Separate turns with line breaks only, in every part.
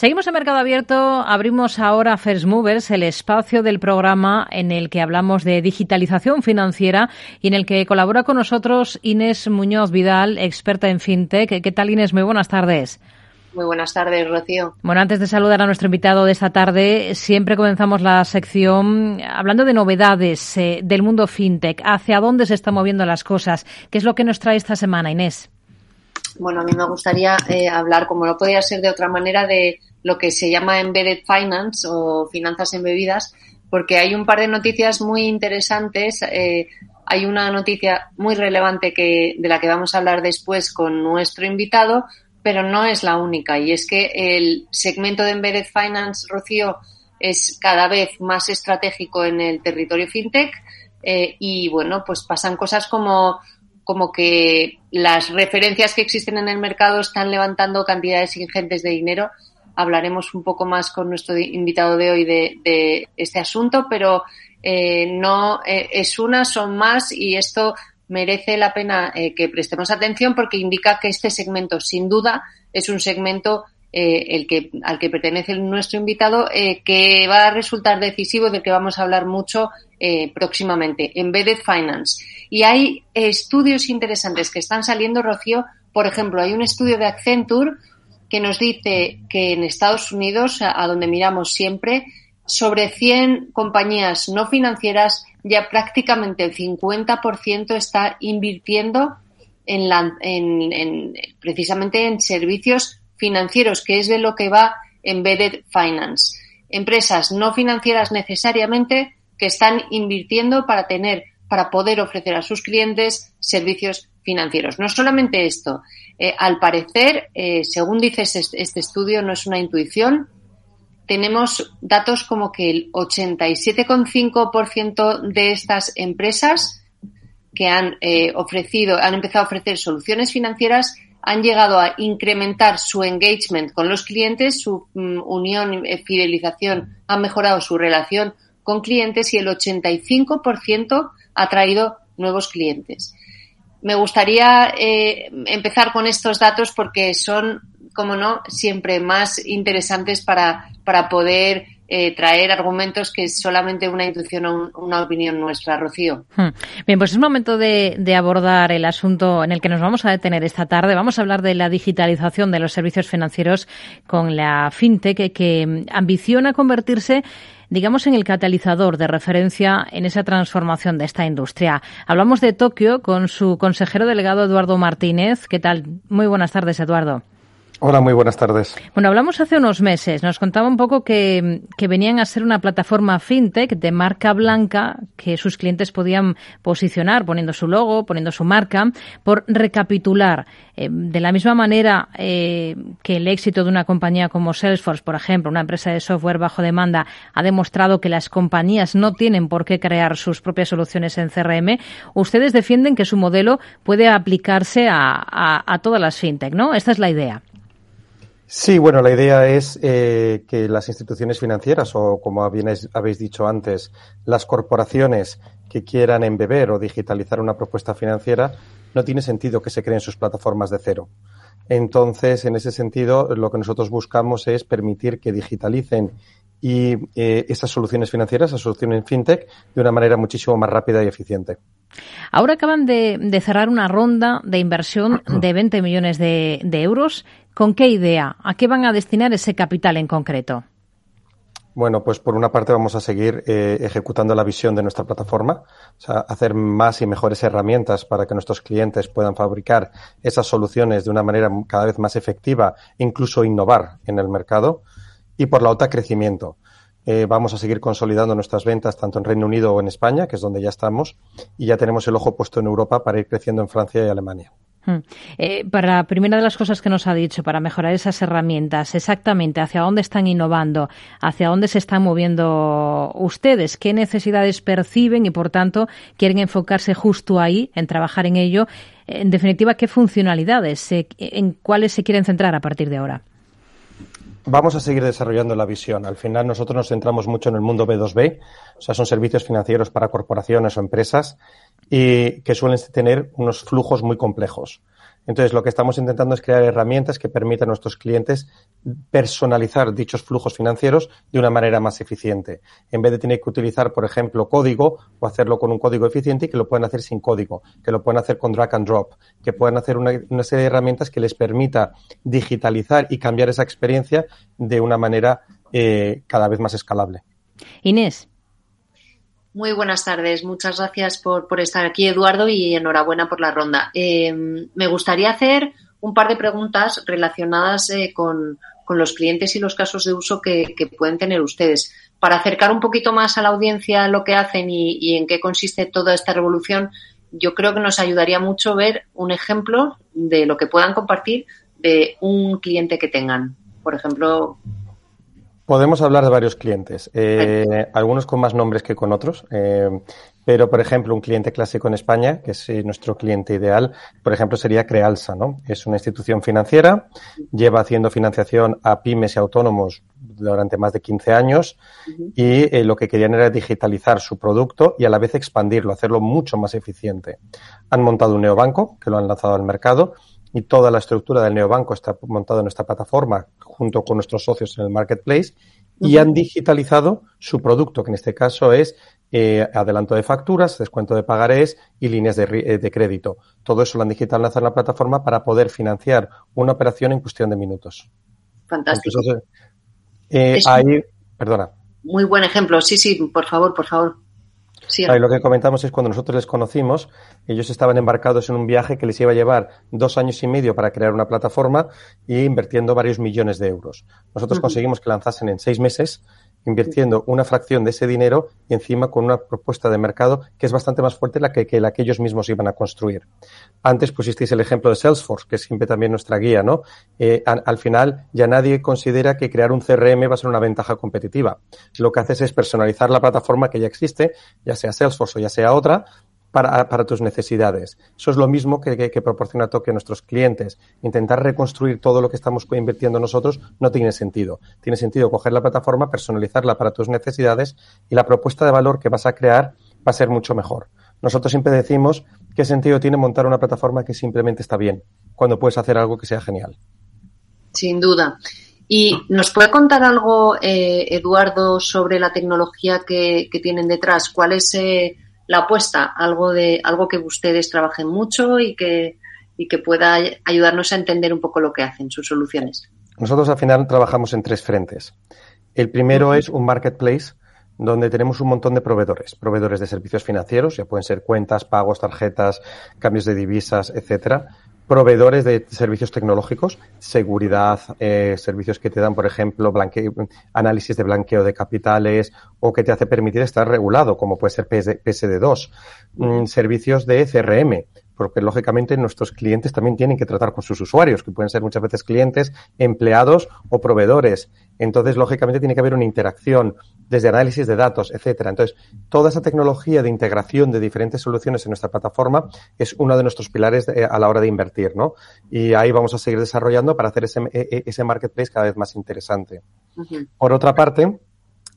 Seguimos en Mercado Abierto. Abrimos ahora First Movers, el espacio del programa en el que hablamos de digitalización financiera y en el que colabora con nosotros Inés Muñoz Vidal, experta en fintech. ¿Qué tal, Inés? Muy buenas tardes.
Muy buenas tardes, Rocío.
Bueno, antes de saludar a nuestro invitado de esta tarde, siempre comenzamos la sección hablando de novedades eh, del mundo fintech. ¿Hacia dónde se están moviendo las cosas? ¿Qué es lo que nos trae esta semana, Inés?
Bueno, a mí me gustaría eh, hablar, como no podía ser de otra manera, de lo que se llama embedded finance o finanzas embebidas, porque hay un par de noticias muy interesantes. Eh, hay una noticia muy relevante que, de la que vamos a hablar después con nuestro invitado, pero no es la única. Y es que el segmento de embedded finance, Rocío, es cada vez más estratégico en el territorio fintech. Eh, y bueno, pues pasan cosas como como que las referencias que existen en el mercado están levantando cantidades ingentes de dinero. Hablaremos un poco más con nuestro invitado de hoy de, este asunto, pero eh, no eh, es una, son más y esto merece la pena eh, que prestemos atención porque indica que este segmento, sin duda, es un segmento al que pertenece nuestro invitado, que va a resultar decisivo, del que vamos a hablar mucho próximamente, Embedded Finance. Y hay estudios interesantes que están saliendo, Rocío. Por ejemplo, hay un estudio de Accenture que nos dice que en Estados Unidos, a, donde miramos siempre, sobre 100 compañías no financieras, ya prácticamente el 50% está invirtiendo en, la, en, precisamente en servicios financieros, que es de lo que va Embedded Finance. Empresas no financieras necesariamente que están invirtiendo para tener, para poder ofrecer a sus clientes servicios financieros. No solamente esto, eh, al parecer, eh, según dice este, este, estudio, no es una intuición, tenemos datos como que el 87,5% de estas empresas que han eh, ofrecido, han empezado a ofrecer soluciones financieras, han llegado a incrementar su engagement con los clientes, su mm, unión, fidelización, han mejorado su relación con clientes y el 85% ha traído nuevos clientes me gustaría eh, empezar con estos datos porque son, como no, siempre más interesantes para, para poder eh, traer argumentos que solamente una intuición o una opinión nuestra, Rocío.
Hmm. Bien, pues es momento de, de, abordar el asunto en el que nos vamos a detener esta tarde. Vamos a hablar de la digitalización de los servicios financieros con la FinTech que ambiciona convertirse digamos, en el catalizador de referencia en esa transformación de esta industria. Hablamos de Tokio con su consejero delegado Eduardo Martínez. ¿Qué tal? Muy buenas tardes, Eduardo.
Hola, muy buenas tardes.
Bueno, hablamos hace unos meses. Nos contaba un poco que, venían a ser una plataforma fintech de marca blanca que sus clientes podían posicionar poniendo su logo, poniendo su marca. Por recapitular, eh, de la misma manera eh, que el éxito de una compañía como Salesforce, por ejemplo, una empresa de software bajo demanda, ha demostrado que las compañías no tienen por qué crear sus propias soluciones en CRM, ustedes defienden que su modelo puede aplicarse a, a todas las fintech, ¿no? Esta es la idea.
Sí, bueno, la idea es eh, que las instituciones financieras o, como habéis dicho antes, las corporaciones que quieran embeber o digitalizar una propuesta financiera, no tiene sentido que se creen sus plataformas de cero. Entonces, en ese sentido, lo que nosotros buscamos es permitir que digitalicen y eh, esas soluciones financieras, esas soluciones fintech, de una manera muchísimo más rápida y eficiente.
Ahora acaban de, cerrar una ronda de inversión de 20 millones de, euros. ¿Con qué idea? ¿A qué van a destinar ese capital en concreto?
Bueno, pues por una parte vamos a seguir eh, ejecutando la visión de nuestra plataforma, o sea, hacer más y mejores herramientas para que nuestros clientes puedan fabricar esas soluciones de una manera cada vez más efectiva, incluso innovar en el mercado. Y por la otra, crecimiento. Eh, vamos a seguir consolidando nuestras ventas tanto en Reino Unido o en España, que es donde ya estamos, y ya tenemos el ojo puesto en Europa para ir creciendo en Francia y Alemania.
Hmm. Eh, para primera de las cosas que nos ha dicho, para mejorar esas herramientas, exactamente hacia dónde están innovando, hacia dónde se están moviendo ustedes, qué necesidades perciben y, por tanto, quieren enfocarse justo ahí, en trabajar en ello. En definitiva, qué funcionalidades, en cuáles se quieren centrar a partir de ahora.
Vamos a seguir desarrollando la visión. Al final nosotros nos centramos mucho en el mundo B2B, o sea, son servicios financieros para corporaciones o empresas y que suelen tener unos flujos muy complejos. Entonces, lo que estamos intentando es crear herramientas que permitan a nuestros clientes personalizar dichos flujos financieros de una manera más eficiente. En vez de tener que utilizar, por ejemplo, código o hacerlo con un código eficiente y que lo puedan hacer sin código, que lo puedan hacer con drag and drop, que puedan hacer una, una serie de herramientas que les permita digitalizar y cambiar esa experiencia de una manera eh, cada vez más escalable.
Inés.
Muy buenas tardes. Muchas gracias por, por estar aquí, Eduardo, y enhorabuena por la ronda. Eh, me gustaría hacer un par de preguntas relacionadas eh, con, los clientes y los casos de uso que, que, pueden tener ustedes. Para acercar un poquito más a la audiencia lo que hacen y, y en qué consiste toda esta revolución, yo creo que nos ayudaría mucho ver un ejemplo de lo que puedan compartir de un cliente que tengan. Por ejemplo,
Podemos hablar de varios clientes, eh, algunos con más nombres que con otros, eh, pero por ejemplo un cliente clásico en España, que es eh, nuestro cliente ideal, por ejemplo sería Crealsa, ¿no? Es una institución financiera, lleva haciendo financiación a pymes y autónomos durante más de 15 años y eh, lo que querían era digitalizar su producto y a la vez expandirlo, hacerlo mucho más eficiente. Han montado un neobanco que lo han lanzado al mercado y toda la estructura del neobanco está montada en nuestra plataforma junto con nuestros socios en el marketplace y han digitalizado su producto, que en este caso es eh, adelanto de facturas, descuento de pagarés y líneas de, eh, de, crédito. Todo eso lo han digitalizado en la plataforma para poder financiar una operación en cuestión de minutos.
Fantástico. Entonces,
eh, ahí, perdona.
Muy buen ejemplo. Sí, sí, por favor, por favor.
Sí. Ahí lo que comentamos es cuando nosotros les conocimos, ellos estaban embarcados en un viaje que les iba a llevar dos años y medio para crear una plataforma y invirtiendo varios millones de euros. Nosotros uh -huh. conseguimos que lanzasen en seis meses invirtiendo una fracción de ese dinero y encima con una propuesta de mercado que es bastante más fuerte la que, la que ellos mismos iban a construir. Antes pusisteis el ejemplo de Salesforce, que es siempre también nuestra guía, ¿no? Eh, al, final ya nadie considera que crear un CRM va a ser una ventaja competitiva. Lo que haces es personalizar la plataforma que ya existe, ya sea Salesforce o ya sea otra, para, para, tus necesidades. Eso es lo mismo que, que, proporciona Toque a nuestros clientes. Intentar reconstruir todo lo que estamos invirtiendo nosotros no tiene sentido. Tiene sentido coger la plataforma, personalizarla para tus necesidades y la propuesta de valor que vas a crear va a ser mucho mejor. Nosotros siempre decimos qué sentido tiene montar una plataforma que simplemente está bien, cuando puedes hacer algo que sea genial.
Sin duda. ¿Y nos puede contar algo, eh, Eduardo, sobre la tecnología que, que tienen detrás? ¿Cuál es eh, la apuesta, algo de algo que ustedes trabajen mucho y que, y que pueda ayudarnos a entender un poco lo que hacen, sus soluciones.
Nosotros al final trabajamos en tres frentes. El primero uh -huh. es un marketplace donde tenemos un montón de proveedores, proveedores de servicios financieros, ya pueden ser cuentas, pagos, tarjetas, cambios de divisas, etcétera, proveedores de servicios tecnológicos, seguridad, eh, servicios que te dan, por ejemplo, análisis de blanqueo de capitales o que te hace permitir estar regulado, como puede ser PSD, PSD2, mm, servicios de CRM, porque lógicamente nuestros clientes también tienen que tratar con sus usuarios, que pueden ser muchas veces clientes, empleados o proveedores. Entonces, lógicamente, tiene que haber una interacción desde análisis de datos, etcétera. Entonces, toda esa tecnología de integración de diferentes soluciones en nuestra plataforma es uno de nuestros pilares de, a la hora de invertir, ¿no? Y ahí vamos a seguir desarrollando para hacer ese, ese marketplace cada vez más interesante. Uh -huh. Por otra parte,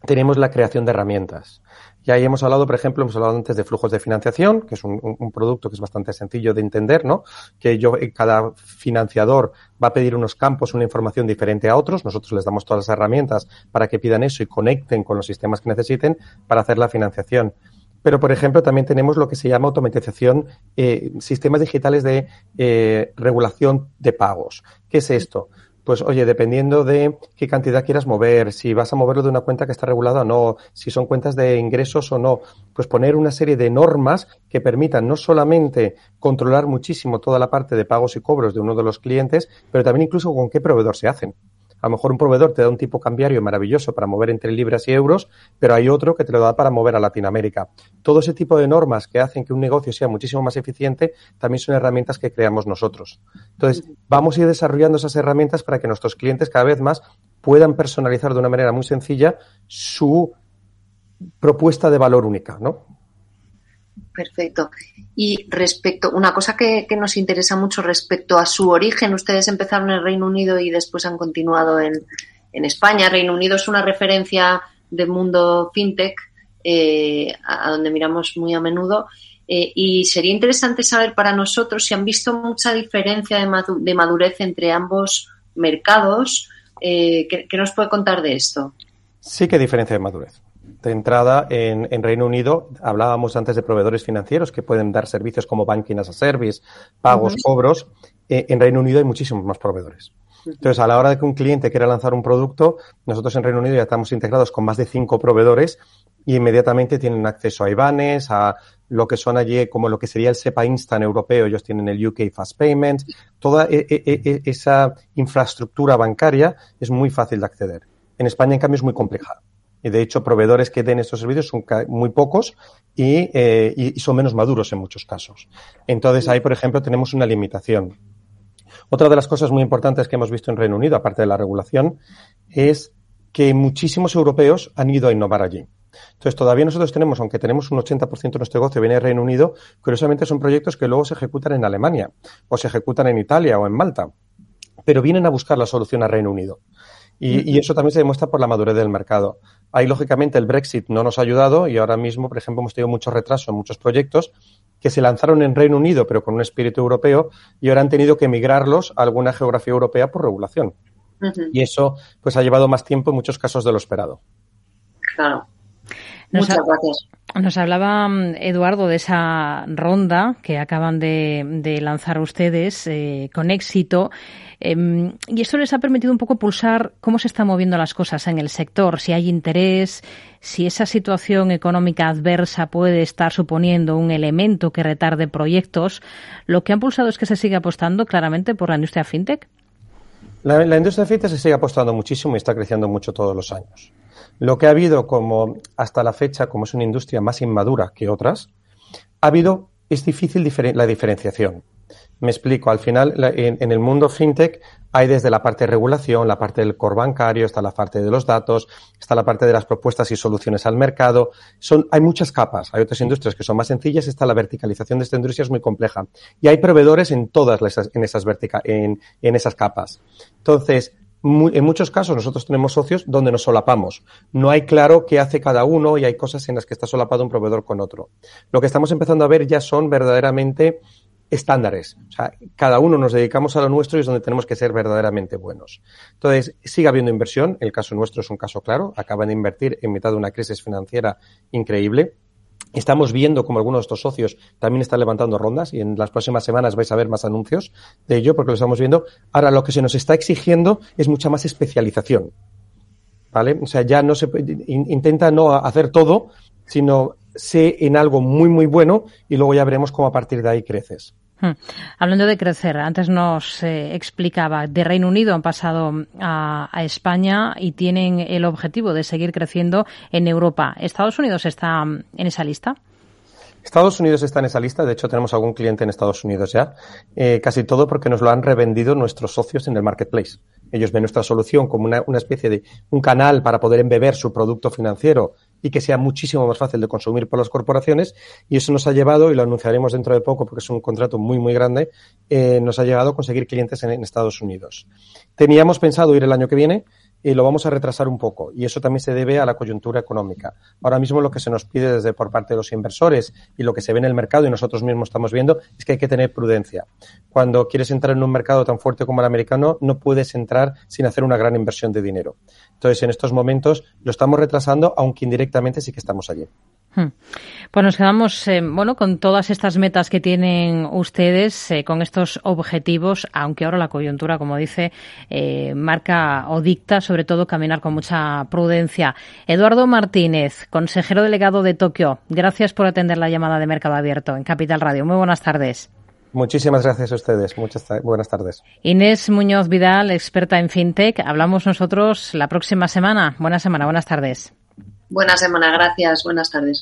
tenemos la creación de herramientas. Y ahí hemos hablado, por ejemplo, hemos hablado antes de flujos de financiación, que es un, producto que es bastante sencillo de entender, ¿no? Que yo, eh, cada financiador va a pedir unos campos, una información diferente a otros. Nosotros les damos todas las herramientas para que pidan eso y conecten con los sistemas que necesiten para hacer la financiación. Pero, por ejemplo, también tenemos lo que se llama automatización, eh, sistemas digitales de eh, regulación de pagos. ¿Qué es esto? Pues oye, dependiendo de qué cantidad quieras mover, si vas a moverlo de una cuenta que está regulada o no, si son cuentas de ingresos o no, pues poner una serie de normas que permitan no solamente controlar muchísimo toda la parte de pagos y cobros de uno de los clientes, pero también incluso con qué proveedor se hacen. A lo mejor un proveedor te da un tipo cambiario maravilloso para mover entre libras y euros, pero hay otro que te lo da para mover a Latinoamérica. Todo ese tipo de normas que hacen que un negocio sea muchísimo más eficiente también son herramientas que creamos nosotros. Entonces, vamos a ir desarrollando esas herramientas para que nuestros clientes cada vez más puedan personalizar de una manera muy sencilla su propuesta de valor única, ¿no?
Perfecto. Y respecto, una cosa que, nos interesa mucho respecto a su origen, ustedes empezaron en el Reino Unido y después han continuado en, en España. Reino Unido es una referencia del mundo fintech eh, a, donde miramos muy a menudo. Eh, y sería interesante saber para nosotros si han visto mucha diferencia de, madurez entre ambos mercados. Eh, ¿qué, nos puede contar de esto?
Sí que diferencia de madurez. De entrada, en, Reino Unido hablábamos antes de proveedores financieros que pueden dar servicios como banking as a service, pagos, cobros. Eh, en Reino Unido hay muchísimos más proveedores. Entonces, a la hora de que un cliente quiera lanzar un producto, nosotros en Reino Unido ya estamos integrados con más de cinco proveedores y inmediatamente tienen acceso a IBANES, a lo que son allí como lo que sería el SEPA Instant europeo, ellos tienen el UK Fast Payments, toda e, e, e, esa infraestructura bancaria es muy fácil de acceder. En España, en cambio, es muy compleja. De hecho, proveedores que den estos servicios son muy pocos y, eh, y son menos maduros en muchos casos. Entonces, ahí, por ejemplo, tenemos una limitación. Otra de las cosas muy importantes que hemos visto en Reino Unido, aparte de la regulación, es que muchísimos europeos han ido a innovar allí. Entonces, todavía nosotros tenemos, aunque tenemos un 80% de nuestro negocio viene de Reino Unido, curiosamente son proyectos que luego se ejecutan en Alemania, o se ejecutan en Italia o en Malta, pero vienen a buscar la solución a Reino Unido. Y, eso también se demuestra por la madurez del mercado. Ahí, lógicamente, el Brexit no nos ha ayudado y ahora mismo, por ejemplo, hemos tenido mucho retraso en muchos proyectos que se lanzaron en Reino Unido, pero con un espíritu europeo, y ahora han tenido que migrarlos a alguna geografía europea por regulación. Y eso, pues, ha llevado más tiempo en muchos casos de lo esperado.
Claro. Muchas gracias.
Nos hablaba mm, Eduardo de esa ronda que acaban de, lanzar ustedes eh, con éxito. Em, y esto les ha permitido un poco pulsar cómo se están moviendo las cosas en el sector, si hay interés, si esa situación económica adversa puede estar suponiendo un elemento que retarde proyectos. Lo que han pulsado es que se sigue apostando claramente por la industria fintech.
La, la industria fintech se sigue apostando muchísimo y está creciendo mucho todos los años. Lo que ha habido como hasta la fecha, como es una industria más inmadura que otras, ha habido, es difícil la diferenciación. Me explico, al final en, el mundo fintech hay desde la parte de regulación, la parte del core bancario, está la parte de los datos, está la parte de las propuestas y soluciones al mercado. Son, hay muchas capas, hay otras industrias que son más sencillas, está la verticalización de esta industria es muy compleja. Y hay proveedores en todas esas, en esas, en, en esas capas. Entonces, en muchos casos nosotros tenemos socios donde nos solapamos. No hay claro qué hace cada uno y hay cosas en las que está solapado un proveedor con otro. Lo que estamos empezando a ver ya son verdaderamente estándares. O sea, cada uno nos dedicamos a lo nuestro y es donde tenemos que ser verdaderamente buenos. Entonces, sigue habiendo inversión. El caso nuestro es un caso claro. Acaban de invertir en mitad de una crisis financiera increíble. Estamos viendo como algunos de estos socios también están levantando rondas y en las próximas semanas vais a ver más anuncios de ello porque lo estamos viendo. Ahora, lo que se nos está exigiendo es mucha más especialización. ¿Vale? O sea, ya no se intenta no hacer todo, sino sé en algo muy, muy bueno y luego ya veremos cómo a partir de ahí creces.
Hmm. Hablando de crecer, antes nos eh, explicaba, de Reino Unido han pasado a, España y tienen el objetivo de seguir creciendo en Europa. ¿Estados Unidos está en esa lista?
Estados Unidos está en esa lista, de hecho tenemos algún cliente en Estados Unidos ya, eh, casi todo porque nos lo han revendido nuestros socios en el marketplace. Ellos ven nuestra solución como una, una especie de un canal para poder embeber su producto financiero y que sea muchísimo más fácil de consumir por las corporaciones. Y eso nos ha llevado, y lo anunciaremos dentro de poco porque es un contrato muy, muy grande, eh, nos ha llevado a conseguir clientes en Estados Unidos. Teníamos pensado ir el año que viene, y lo vamos a retrasar un poco. Y eso también se debe a la coyuntura económica. Ahora mismo lo que se nos pide desde por parte de los inversores y lo que se ve en el mercado y nosotros mismos estamos viendo es que hay que tener prudencia. Cuando quieres entrar en un mercado tan fuerte como el americano, no puedes entrar sin hacer una gran inversión de dinero. Entonces, en estos momentos lo estamos retrasando, aunque indirectamente sí que estamos allí.
Hmm. Pues nos quedamos eh, bueno con todas estas metas que tienen ustedes, eh, con estos objetivos, aunque ahora la coyuntura, como dice, eh, marca o dicta sobre todo caminar con mucha prudencia. Eduardo Martínez, consejero delegado de Tokio, gracias por atender la llamada de Mercado Abierto en Capital Radio. Muy buenas tardes.
Muchísimas gracias a ustedes. Muchas buenas tardes.
Inés Muñoz Vidal, experta en FinTech. Hablamos nosotros la próxima semana. Buena semana, buenas tardes.
Buena semana, gracias. Buenas tardes.